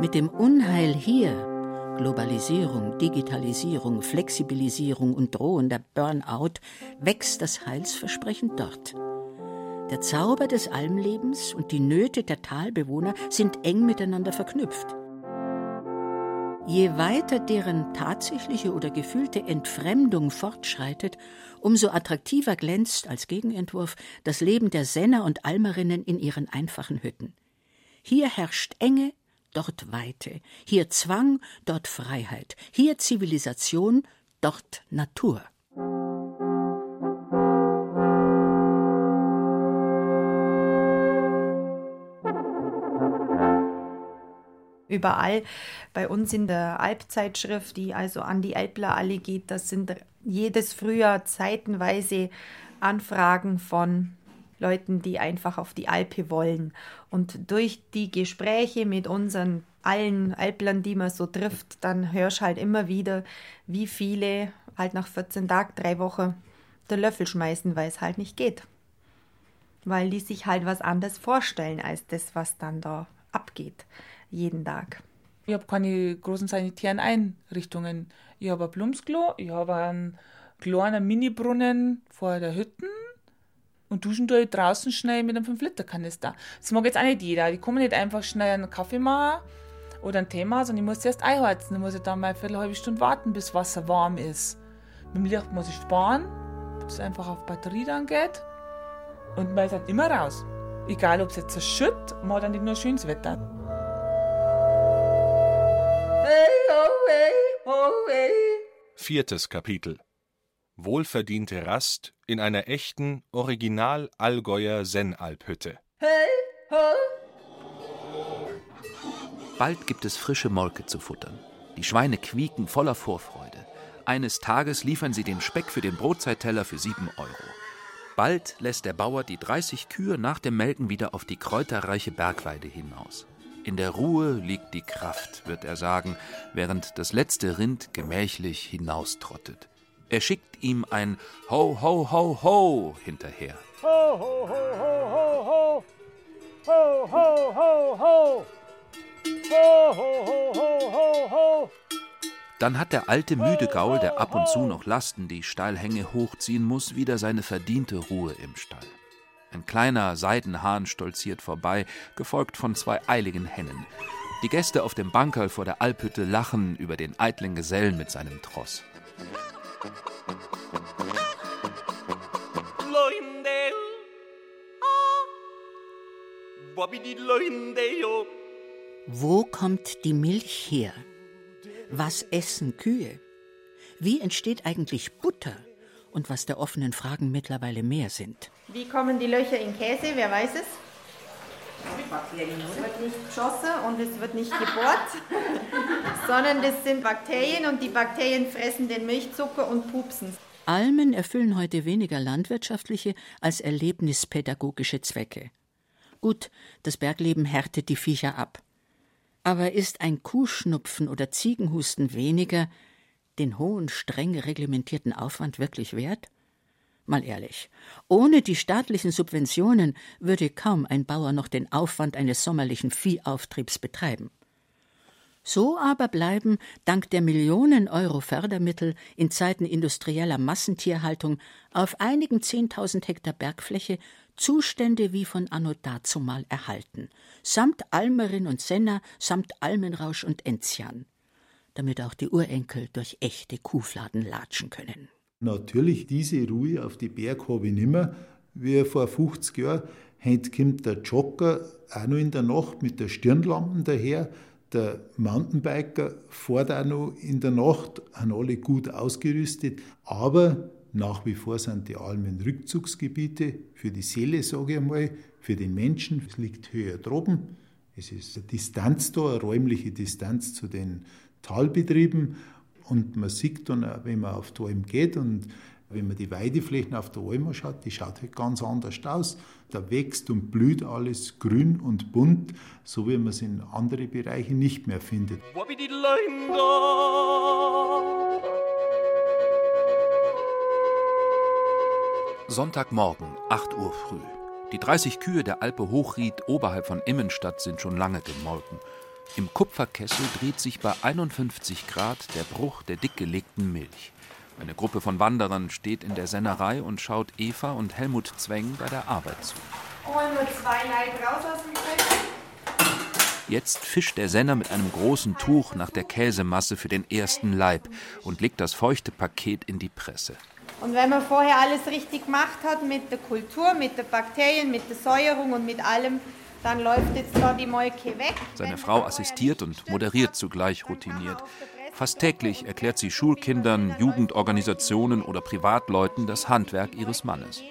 Mit dem Unheil hier, Globalisierung, Digitalisierung, Flexibilisierung und drohender Burnout, wächst das Heilsversprechen dort. Der Zauber des Almlebens und die Nöte der Talbewohner sind eng miteinander verknüpft. Je weiter deren tatsächliche oder gefühlte Entfremdung fortschreitet, umso attraktiver glänzt als Gegenentwurf das Leben der Senner und Almerinnen in ihren einfachen Hütten. Hier herrscht Enge, dort Weite, hier Zwang, dort Freiheit, hier Zivilisation, dort Natur. Überall. Bei uns in der Alpzeitschrift, die also an die Alpler alle geht, das sind jedes Frühjahr zeitenweise Anfragen von Leuten, die einfach auf die Alpe wollen. Und durch die Gespräche mit unseren allen Alplern, die man so trifft, dann hörst halt immer wieder, wie viele halt nach 14 Tagen, drei Wochen der Löffel schmeißen, weil es halt nicht geht. Weil die sich halt was anderes vorstellen als das, was dann da abgeht jeden Tag. Ich habe keine großen sanitären Einrichtungen. Ich habe ein Blumsklo, ich habe einen kleinen Mini-Brunnen vor der Hütte und duschen ich draußen schnell mit einem 5-Liter-Kanister. Das mag jetzt auch nicht jeder. Ich komme nicht einfach schnell einen Kaffee machen oder einen Tee machen, sondern ich muss erst einheizen. Dann muss ich dann mal eine halbe Stunde warten, bis Wasser warm ist. Mit dem Licht muss ich sparen, bis es einfach auf Batterie dann geht. Und man ist halt immer raus. Egal, ob es jetzt zerschütt, man hat dann nicht nur schönes Wetter. Viertes Kapitel Wohlverdiente Rast in einer echten Original-Allgäuer Sennalphütte. Bald gibt es frische Molke zu futtern. Die Schweine quieken voller Vorfreude. Eines Tages liefern sie den Speck für den Brotzeitteller für sieben Euro. Bald lässt der Bauer die 30 Kühe nach dem Melken wieder auf die kräuterreiche Bergweide hinaus. In der Ruhe liegt die Kraft, wird er sagen, während das letzte Rind gemächlich hinaustrottet. Er schickt ihm ein Ho, ho, ho, ho hinterher. Ho, ho, ho, ho, ho, ho. Ho, ho, ho, ho. Ho, ho, ho, ho, ho, ho. Dann hat der alte müde Gaul, der ab und zu noch Lasten die Steilhänge hochziehen muss, wieder seine verdiente Ruhe im Stall. Ein kleiner Seidenhahn stolziert vorbei, gefolgt von zwei eiligen Hennen. Die Gäste auf dem Bankerl vor der Alphütte lachen über den eitlen Gesellen mit seinem Tross. Wo kommt die Milch her? Was essen Kühe? Wie entsteht eigentlich Butter? Und was der offenen Fragen mittlerweile mehr sind. Wie kommen die Löcher in Käse? Wer weiß es? Es wird nicht geschossen und es wird nicht gebohrt, sondern das sind Bakterien und die Bakterien fressen den Milchzucker und pupsen. Almen erfüllen heute weniger landwirtschaftliche als erlebnispädagogische Zwecke. Gut, das Bergleben härtet die Viecher ab. Aber ist ein Kuhschnupfen oder Ziegenhusten weniger den hohen, streng reglementierten Aufwand wirklich wert? Mal ehrlich, ohne die staatlichen Subventionen würde kaum ein Bauer noch den Aufwand eines sommerlichen Viehauftriebs betreiben. So aber bleiben dank der Millionen Euro Fördermittel in Zeiten industrieller Massentierhaltung auf einigen zehntausend Hektar Bergfläche Zustände wie von anno dazumal erhalten, samt Almerin und Senna, samt Almenrausch und Enzian, damit auch die Urenkel durch echte Kuhfladen latschen können. Natürlich, diese Ruhe auf die Berg habe ich nicht mehr, wie vor 50 Jahren. Heute kommt der Jogger auch noch in der Nacht mit der Stirnlampe daher. Der Mountainbiker fährt auch noch in der Nacht, haben alle gut ausgerüstet. Aber nach wie vor sind die Almen Rückzugsgebiete für die Seele, sage ich einmal, für den Menschen. Es liegt höher droben. Es ist eine Distanz da, eine räumliche Distanz zu den Talbetrieben. Und man sieht dann, wenn man auf die Alm geht und wenn man die Weideflächen auf der Alm schaut, die schaut halt ganz anders aus. Da wächst und blüht alles grün und bunt, so wie man es in anderen Bereichen nicht mehr findet. Sonntagmorgen, 8 Uhr früh. Die 30 Kühe der Alpe Hochried oberhalb von Immenstadt sind schon lange gemolken. Im Kupferkessel dreht sich bei 51 Grad der Bruch der dickgelegten Milch. Eine Gruppe von Wanderern steht in der Sennerei und schaut Eva und Helmut Zweng bei der Arbeit zu. Holen wir zwei Leib raus aus dem Dreck. Jetzt fischt der Senner mit einem großen Tuch nach der Käsemasse für den ersten Leib und legt das feuchte Paket in die Presse. Und wenn man vorher alles richtig gemacht hat mit der Kultur, mit den Bakterien, mit der Säuerung und mit allem, dann läuft jetzt da die Molke weg. Seine Frau assistiert und moderiert zugleich routiniert. Fast täglich erklärt sie Schulkindern, Jugendorganisationen oder Privatleuten das Handwerk ihres Mannes.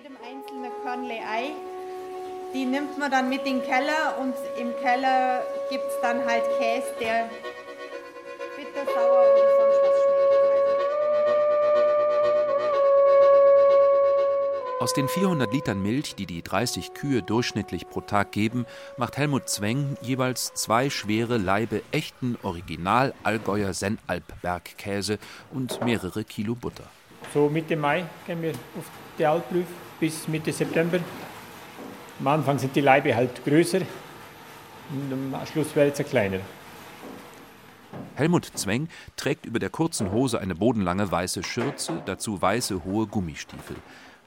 Die nimmt man dann mit in den Keller und im Keller gibt es dann halt Käse, der bitter, sauer oder sonst Aus den 400 Litern Milch, die die 30 Kühe durchschnittlich pro Tag geben, macht Helmut Zweng jeweils zwei schwere Laibe echten Original Allgäuer Sennalp-Bergkäse und mehrere Kilo Butter. So Mitte Mai gehen wir auf die Alprüf bis Mitte September. Am Anfang sind die Laibe halt größer und am Schluss werden sie kleiner. Helmut Zweng trägt über der kurzen Hose eine bodenlange weiße Schürze, dazu weiße hohe Gummistiefel.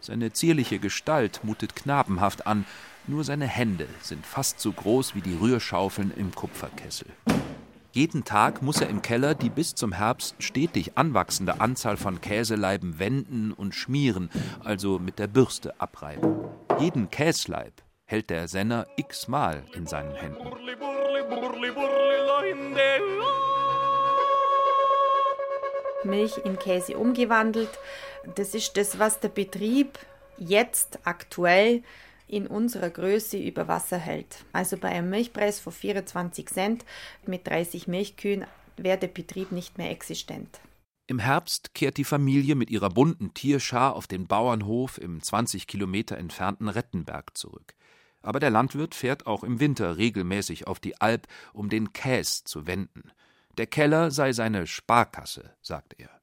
Seine zierliche Gestalt mutet knabenhaft an, nur seine Hände sind fast so groß wie die Rührschaufeln im Kupferkessel. Jeden Tag muss er im Keller die bis zum Herbst stetig anwachsende Anzahl von Käseleiben wenden und schmieren, also mit der Bürste abreiben. Jeden Käsleib hält der Senner x-mal in seinen Händen. Milch in Käse umgewandelt. Das ist das, was der Betrieb jetzt aktuell in unserer Größe über Wasser hält. Also bei einem Milchpreis von 24 Cent mit 30 Milchkühen wäre der Betrieb nicht mehr existent. Im Herbst kehrt die Familie mit ihrer bunten Tierschar auf den Bauernhof im 20 Kilometer entfernten Rettenberg zurück. Aber der Landwirt fährt auch im Winter regelmäßig auf die Alp, um den Käs zu wenden. Der Keller sei seine Sparkasse, sagt er.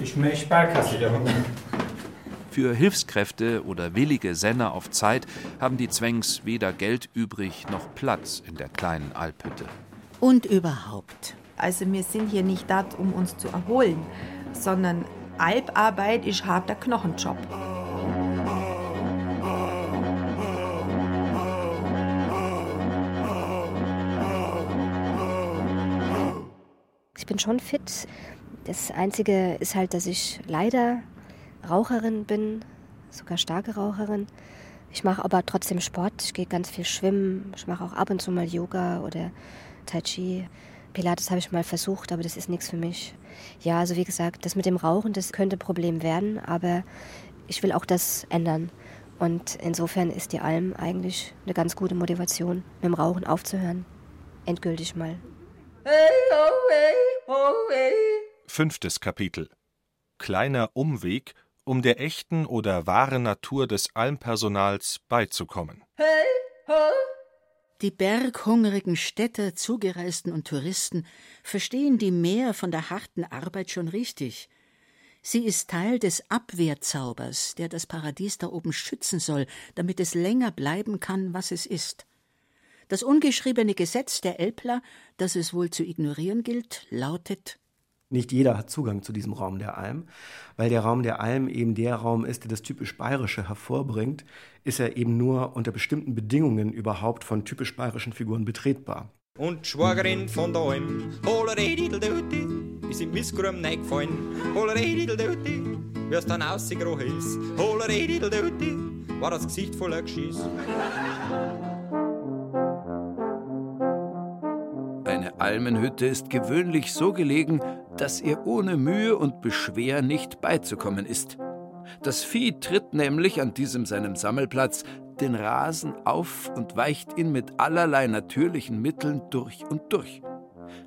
Ich meine Sparkasse da unten. Für Hilfskräfte oder willige Senner auf Zeit haben die Zwängs weder Geld übrig noch Platz in der kleinen Alphütte. Und überhaupt. Also wir sind hier nicht da, um uns zu erholen, sondern Alparbeit ist harter Knochenjob. Ich bin schon fit. Das Einzige ist halt, dass ich leider Raucherin bin, sogar starke Raucherin. Ich mache aber trotzdem Sport. Ich gehe ganz viel schwimmen. Ich mache auch ab und zu mal Yoga oder Tai Chi. Pilates habe ich mal versucht, aber das ist nichts für mich. Ja, also wie gesagt, das mit dem Rauchen, das könnte ein Problem werden, aber ich will auch das ändern. Und insofern ist die Alm eigentlich eine ganz gute Motivation, mit dem Rauchen aufzuhören. Endgültig mal. Hey, oh, hey, oh, hey. Fünftes Kapitel. Kleiner Umweg, um der echten oder wahren Natur des Almpersonals beizukommen. Hey, ho. Die berghungrigen Städter, Zugereisten und Touristen verstehen die Mehr von der harten Arbeit schon richtig. Sie ist Teil des Abwehrzaubers, der das Paradies da oben schützen soll, damit es länger bleiben kann, was es ist. Das ungeschriebene Gesetz der Elbler, das es wohl zu ignorieren gilt, lautet nicht jeder hat Zugang zu diesem Raum der Alm. Weil der Raum der Alm eben der Raum ist, der das typisch Bayerische hervorbringt, ist er eben nur unter bestimmten Bedingungen überhaupt von typisch bayerischen Figuren betretbar. Und Schwagerin von der Alm, ist im Missgrum reingefallen. Holeredideldöti, wie es dann ausgekrochen ist. Holeredideldöti, war das Gesicht voller Geschiss. Eine Almenhütte ist gewöhnlich so gelegen, dass ihr ohne Mühe und Beschwer nicht beizukommen ist. Das Vieh tritt nämlich an diesem seinem Sammelplatz den Rasen auf und weicht ihn mit allerlei natürlichen Mitteln durch und durch.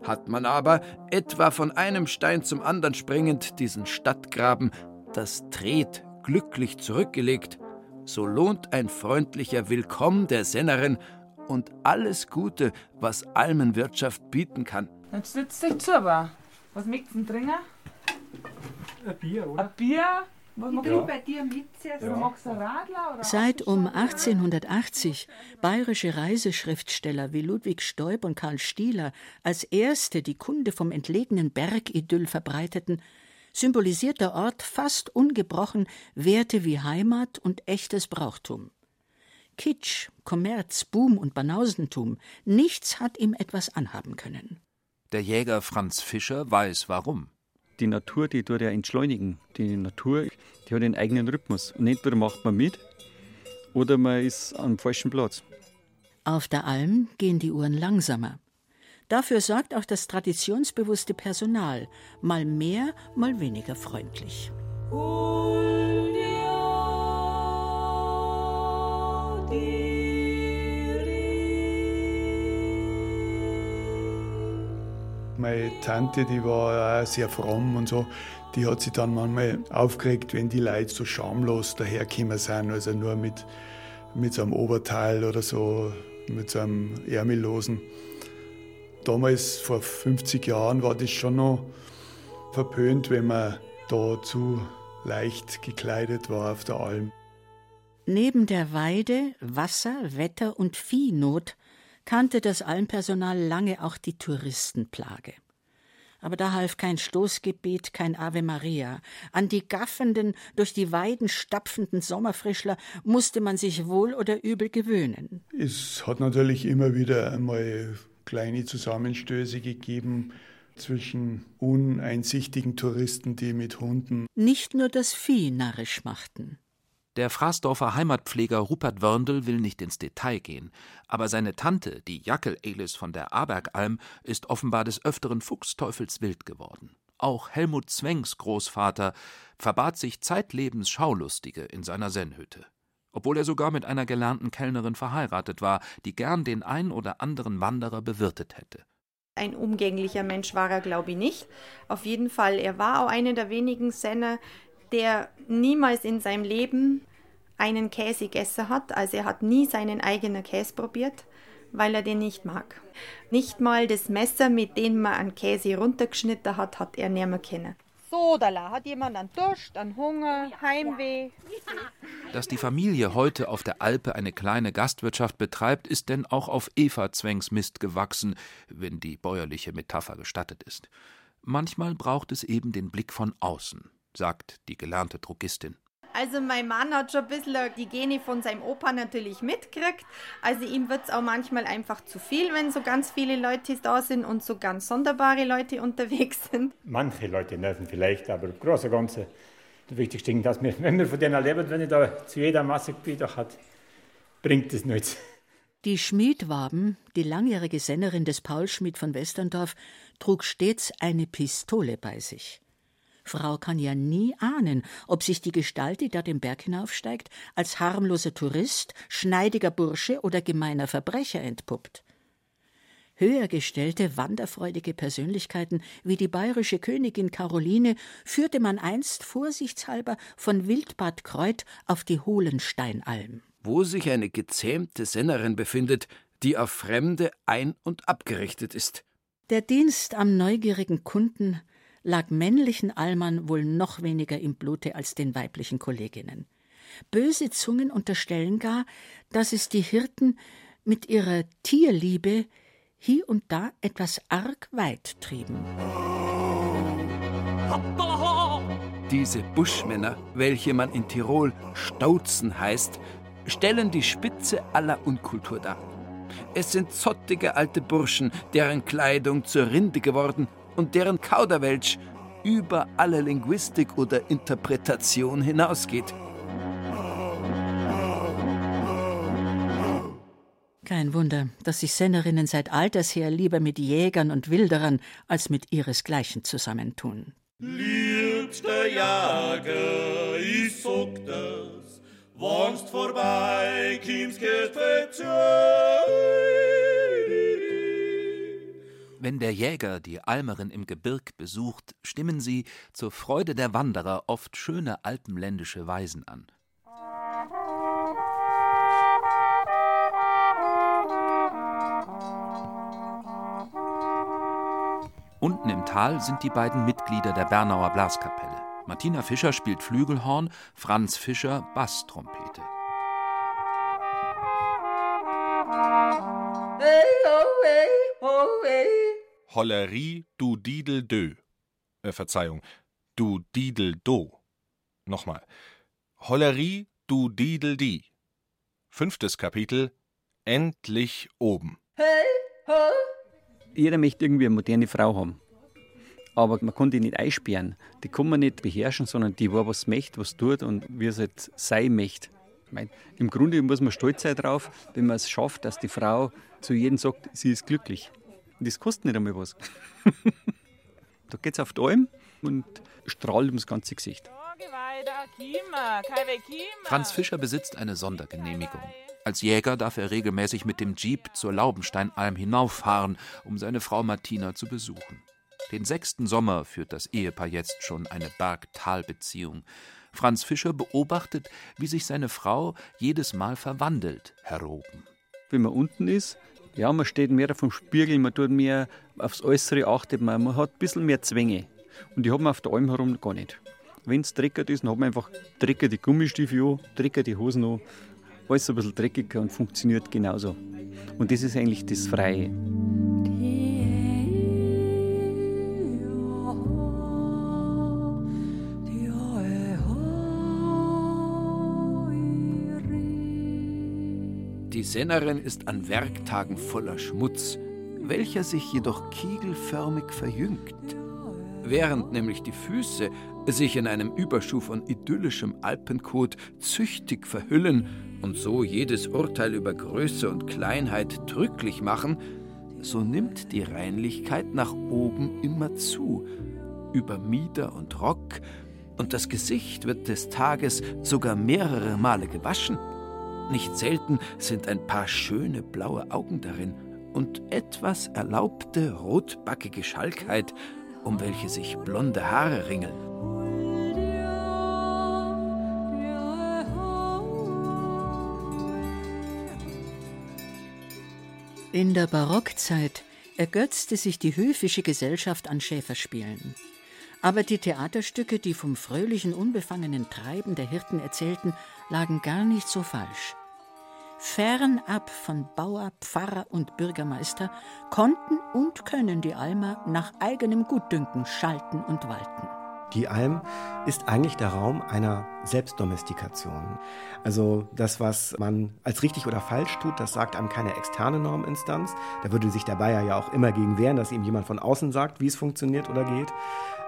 Hat man aber, etwa von einem Stein zum anderen springend, diesen Stadtgraben, das Tret glücklich zurückgelegt, so lohnt ein freundlicher Willkomm der Sennerin und alles Gute, was Almenwirtschaft bieten kann. Jetzt sitzt dich zu, aber. Was möchtest du denn trinken? Ein Bier, oder? Ein Bier? Was will du? bei dir mit Ja. Magst du ein Radler? Oder Seit um 1880 bayerische Reiseschriftsteller wie Ludwig Stoib und Karl Stieler als erste die Kunde vom entlegenen Bergidyll verbreiteten, symbolisiert der Ort fast ungebrochen Werte wie Heimat und echtes Brauchtum. Kitsch, Kommerz, Boom und Banausentum, nichts hat ihm etwas anhaben können. Der Jäger Franz Fischer weiß warum. Die Natur, die tut ja entschleunigen. Die Natur, die hat einen eigenen Rhythmus. Und entweder macht man mit oder man ist am falschen Platz. Auf der Alm gehen die Uhren langsamer. Dafür sorgt auch das traditionsbewusste Personal, mal mehr, mal weniger freundlich. Meine Tante, die war auch sehr fromm und so, die hat sich dann manchmal aufgeregt, wenn die Leute so schamlos dahergekommen sind, also nur mit, mit so einem Oberteil oder so, mit so einem Ärmellosen. Damals, vor 50 Jahren, war das schon noch verpönt, wenn man da zu leicht gekleidet war auf der Alm. Neben der Weide, Wasser, Wetter und Viehnot kannte das Almpersonal lange auch die Touristenplage. Aber da half kein Stoßgebet, kein Ave Maria. An die gaffenden, durch die Weiden stapfenden Sommerfrischler musste man sich wohl oder übel gewöhnen. Es hat natürlich immer wieder einmal kleine Zusammenstöße gegeben zwischen uneinsichtigen Touristen, die mit Hunden Nicht nur das Vieh narrisch machten. Der Fraßdorfer Heimatpfleger Rupert Wörndl will nicht ins Detail gehen, aber seine Tante, die Jackel Elis von der Abergalm, ist offenbar des Öfteren Fuchsteufels wild geworden. Auch Helmut Zwengs Großvater verbat sich zeitlebens Schaulustige in seiner Sennhütte. Obwohl er sogar mit einer gelernten Kellnerin verheiratet war, die gern den ein oder anderen Wanderer bewirtet hätte. Ein umgänglicher Mensch war er, glaube ich, nicht. Auf jeden Fall, er war auch einer der wenigen Senner, der niemals in seinem Leben einen Käse gegessen hat. Also er hat nie seinen eigenen Käse probiert, weil er den nicht mag. Nicht mal das Messer, mit dem man einen Käse runtergeschnitten hat, hat er nicht mehr kennen. So, da hat jemand einen Durst, einen Hunger, Heimweh. Dass die Familie heute auf der Alpe eine kleine Gastwirtschaft betreibt, ist denn auch auf Eva Zwengs Mist gewachsen, wenn die bäuerliche Metapher gestattet ist. Manchmal braucht es eben den Blick von außen, sagt die gelernte Drogistin. Also mein Mann hat schon ein bisschen die Gene von seinem Opa natürlich mitgekriegt. Also ihm wird es auch manchmal einfach zu viel, wenn so ganz viele Leute da sind und so ganz sonderbare Leute unterwegs sind. Manche Leute nerven vielleicht, aber im Großen und Ganzen das Wichtigste ist, dass wir, wenn wir von denen leben, wenn ich da zu jeder Masse Gebiet hat, bringt es nichts. Die Schmiedwaben, die langjährige Sennerin des Paul Schmied von Westerndorf, trug stets eine Pistole bei sich. Frau kann ja nie ahnen, ob sich die Gestalt, die da den Berg hinaufsteigt, als harmloser Tourist, schneidiger Bursche oder gemeiner Verbrecher entpuppt. Höher gestellte, wanderfreudige Persönlichkeiten wie die bayerische Königin Caroline führte man einst vorsichtshalber von Wildbad Kreuth auf die Hohlensteinalm. Wo sich eine gezähmte Sennerin befindet, die auf Fremde ein- und abgerichtet ist. Der Dienst am neugierigen Kunden lag männlichen Almern wohl noch weniger im Blute als den weiblichen Kolleginnen. Böse Zungen unterstellen gar, dass es die Hirten mit ihrer Tierliebe hier und da etwas arg weit trieben. Diese Buschmänner, welche man in Tirol Stauzen heißt, stellen die Spitze aller Unkultur dar. Es sind zottige alte Burschen, deren Kleidung zur Rinde geworden und deren Kauderwelsch über alle Linguistik oder Interpretation hinausgeht. Kein Wunder, dass sich Sennerinnen seit alters her lieber mit Jägern und Wilderern als mit ihresgleichen zusammentun. Liebster Jager, ich sag das, wannst vorbei, kommst, gehst Wenn der Jäger die Almerin im Gebirg besucht, stimmen sie zur Freude der Wanderer oft schöne alpenländische Weisen an. Unten im Tal sind die beiden Mitglieder der Bernauer Blaskapelle. Martina Fischer spielt Flügelhorn, Franz Fischer Basstrompete. Hollerie, du Didel dö. Äh, Verzeihung, du Didel do. Nochmal. Hollerie, du Didel di. Fünftes Kapitel. Endlich oben. Hey, ho. Jeder möchte irgendwie eine moderne Frau haben. Aber man kann die nicht einsperren. Die kann man nicht beherrschen, sondern die war was möchte, was tut und wie es halt sein möchte. Im Grunde muss man stolz sein drauf, wenn man es schafft, dass die Frau zu jedem sagt, sie ist glücklich. Und das kostet nicht einmal was. da geht es auf die Alm und strahlt ums ganze Gesicht. Franz Fischer besitzt eine Sondergenehmigung. Als Jäger darf er regelmäßig mit dem Jeep zur Laubensteinalm hinauffahren, um seine Frau Martina zu besuchen. Den sechsten Sommer führt das Ehepaar jetzt schon eine Berg-Tal-Beziehung. Franz Fischer beobachtet, wie sich seine Frau jedes Mal verwandelt, Herr Roben. Wenn man unten ist, ja, man steht mehr vom Spiegel, man tut mehr aufs Äußere achtet, man, man hat ein bisschen mehr Zwänge. Und die haben auf der Alm herum gar nicht. Wenn es dreckig ist, dann hat man einfach dreckige Gummistiefel an, dreckige Hosen an, alles ein bisschen dreckiger und funktioniert genauso. Und das ist eigentlich das Freie. Die Sennerin ist an Werktagen voller Schmutz, welcher sich jedoch kiegelförmig verjüngt. Während nämlich die Füße sich in einem Überschuh von idyllischem Alpenkot züchtig verhüllen und so jedes Urteil über Größe und Kleinheit drücklich machen, so nimmt die Reinlichkeit nach oben immer zu, über Mieder und Rock, und das Gesicht wird des Tages sogar mehrere Male gewaschen. Nicht selten sind ein paar schöne blaue Augen darin und etwas erlaubte rotbackige Schalkheit, um welche sich blonde Haare ringeln. In der Barockzeit ergötzte sich die höfische Gesellschaft an Schäferspielen. Aber die Theaterstücke, die vom fröhlichen, unbefangenen Treiben der Hirten erzählten, lagen gar nicht so falsch. Fernab von Bauer, Pfarrer und Bürgermeister konnten und können die Almer nach eigenem Gutdünken schalten und walten. Die Alm ist eigentlich der Raum einer Selbstdomestikation. Also das, was man als richtig oder falsch tut, das sagt einem keine externe Norminstanz. Da würde sich der Bayer ja auch immer gegen wehren, dass ihm jemand von außen sagt, wie es funktioniert oder geht.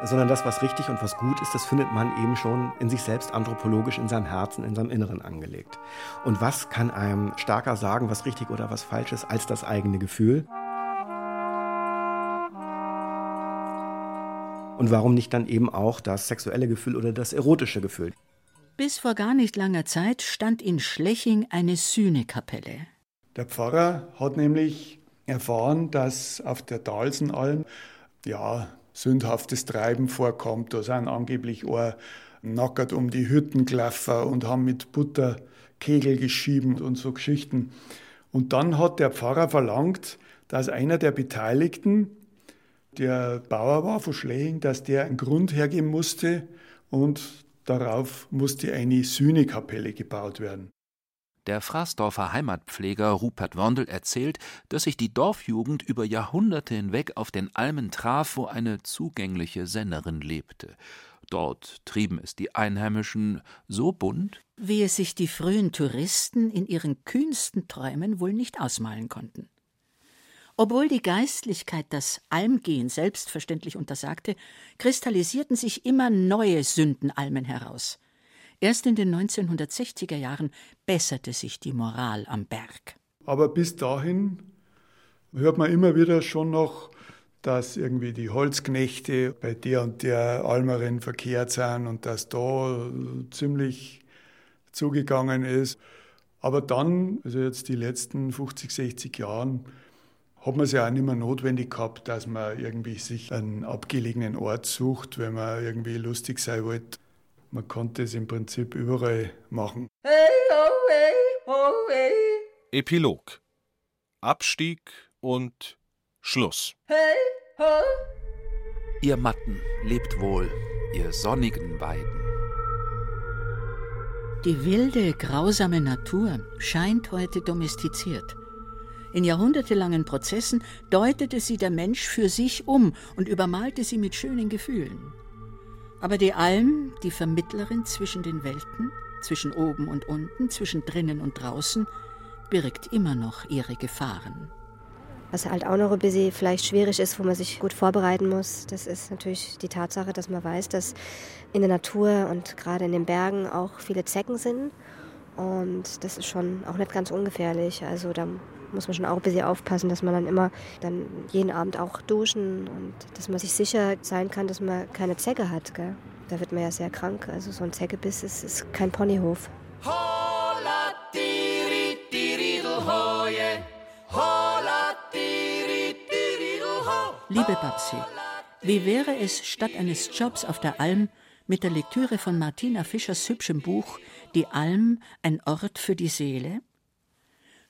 Sondern das, was richtig und was gut ist, das findet man eben schon in sich selbst anthropologisch in seinem Herzen, in seinem Inneren angelegt. Und was kann einem stärker sagen, was richtig oder was falsch ist, als das eigene Gefühl? Und warum nicht dann eben auch das sexuelle Gefühl oder das erotische Gefühl? Bis vor gar nicht langer Zeit stand in Schleching eine Sühnekapelle. Der Pfarrer hat nämlich erfahren, dass auf der Dalsenalm ja sündhaftes Treiben vorkommt. Da sind angeblich auch nackert um die Hütten gelaufen und haben mit Butter Kegel geschieben und so Geschichten. Und dann hat der Pfarrer verlangt, dass einer der Beteiligten der Bauer war von Schlehing, dass der einen Grund hergeben musste und darauf musste eine Sühnekapelle gebaut werden. Der Fraßdorfer Heimatpfleger Rupert Wondel erzählt, dass sich die Dorfjugend über Jahrhunderte hinweg auf den Almen traf, wo eine zugängliche Sennerin lebte. Dort trieben es die Einheimischen so bunt, wie es sich die frühen Touristen in ihren kühnsten Träumen wohl nicht ausmalen konnten. Obwohl die Geistlichkeit das Almgehen selbstverständlich untersagte, kristallisierten sich immer neue Sündenalmen heraus. Erst in den 1960er Jahren besserte sich die Moral am Berg. Aber bis dahin hört man immer wieder schon noch, dass irgendwie die Holzknechte bei der und der Almerin verkehrt sind und dass da ziemlich zugegangen ist. Aber dann, also jetzt die letzten 50, 60 Jahren, hat man es ja auch nicht mehr notwendig gehabt, dass man irgendwie sich einen abgelegenen Ort sucht, wenn man irgendwie lustig sein wollte. Man konnte es im Prinzip überall machen. Hey, ho, hey, ho, hey. Epilog. Abstieg und Schluss. Hey, ho. Ihr Matten, lebt wohl, ihr sonnigen Weiden. Die wilde, grausame Natur scheint heute domestiziert. In jahrhundertelangen Prozessen deutete sie der Mensch für sich um und übermalte sie mit schönen Gefühlen. Aber die Alm, die Vermittlerin zwischen den Welten, zwischen oben und unten, zwischen drinnen und draußen, birgt immer noch ihre Gefahren. Was halt auch noch ein bisschen vielleicht schwierig ist, wo man sich gut vorbereiten muss, das ist natürlich die Tatsache, dass man weiß, dass in der Natur und gerade in den Bergen auch viele Zecken sind. Und das ist schon auch nicht ganz ungefährlich. Also da muss man schon auch ein bisschen aufpassen, dass man dann immer dann jeden Abend auch duschen und dass man sich sicher sein kann, dass man keine Zecke hat. Gell? Da wird man ja sehr krank. Also so ein Zeckebiss ist, ist kein Ponyhof. Hola, tiri, tiridel, hoje. Hola, tiri, tiridel, ho. Liebe Babsi, wie wäre es statt eines Jobs auf der Alm mit der Lektüre von Martina Fischers hübschem Buch Die Alm, ein Ort für die Seele?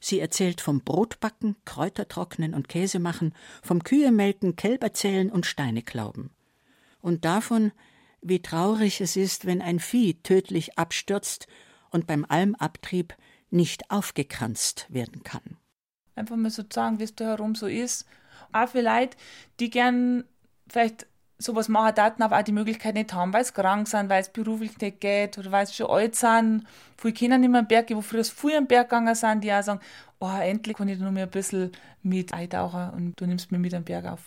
Sie erzählt vom Brotbacken, Kräutertrocknen und Käsemachen, vom Kühemelken, Kälberzählen und Steineklauben. Und davon, wie traurig es ist, wenn ein Vieh tödlich abstürzt und beim Almabtrieb nicht aufgekranzt werden kann. Einfach mal so sagen, wie es da herum so ist. Auch für Leute, die gern vielleicht sowas machen Daten aber auch die Möglichkeit nicht haben, weil sie krank sind, weil es beruflich nicht geht oder weil sie schon alt sind. Viele Kinder nicht mehr am Berg, wo früher früher am Berg gegangen sind, die auch sagen, oh, endlich kann ich noch mehr ein bisschen mit eintauchen und du nimmst mich mit am Berg auf.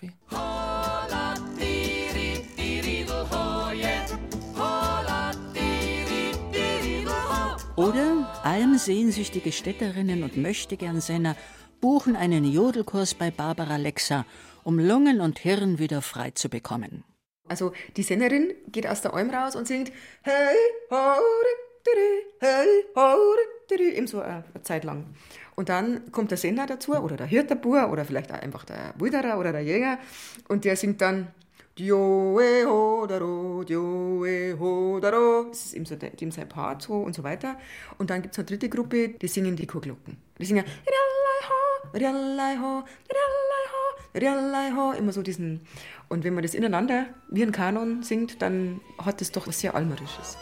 Oder almsehnsüchtige Städterinnen und Möchtegern-Senner buchen einen Jodelkurs bei Barbara Lexa, um Lungen und Hirn wieder frei zu bekommen. Also die Sängerin geht aus der Alm raus und singt Hey, ho, ri, hey, ho, ri, eben so eine Zeit lang. Und dann kommt der Sänger dazu oder der Hirterbur oder vielleicht auch einfach der Wilderer oder der Jäger und der singt dann Dioe ho daro, Dioe ho daro. Das ist eben so dem sein Part so und so weiter. Und dann gibt es eine dritte Gruppe, die singen die Chorglocken. Die singen Riallai Immer so diesen. Und wenn man das ineinander wie ein Kanon singt, dann hat das doch was sehr Almerisches.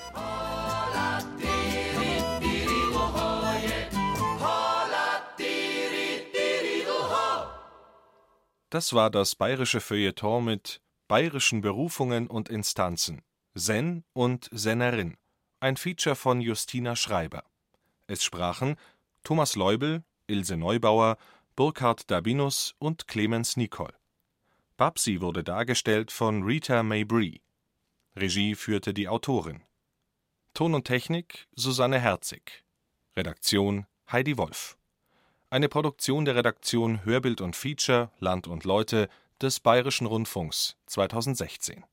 Das war das bayerische Feuilleton mit bayerischen Berufungen und Instanzen. Sen und Sennerin. Ein Feature von Justina Schreiber. Es sprachen Thomas Leubel, Ilse Neubauer, Burkhard Dabinus und Clemens Nicol. Babsi wurde dargestellt von Rita Mabry. Regie führte die Autorin. Ton und Technik Susanne Herzig. Redaktion Heidi Wolf. Eine Produktion der Redaktion Hörbild und Feature Land und Leute des Bayerischen Rundfunks 2016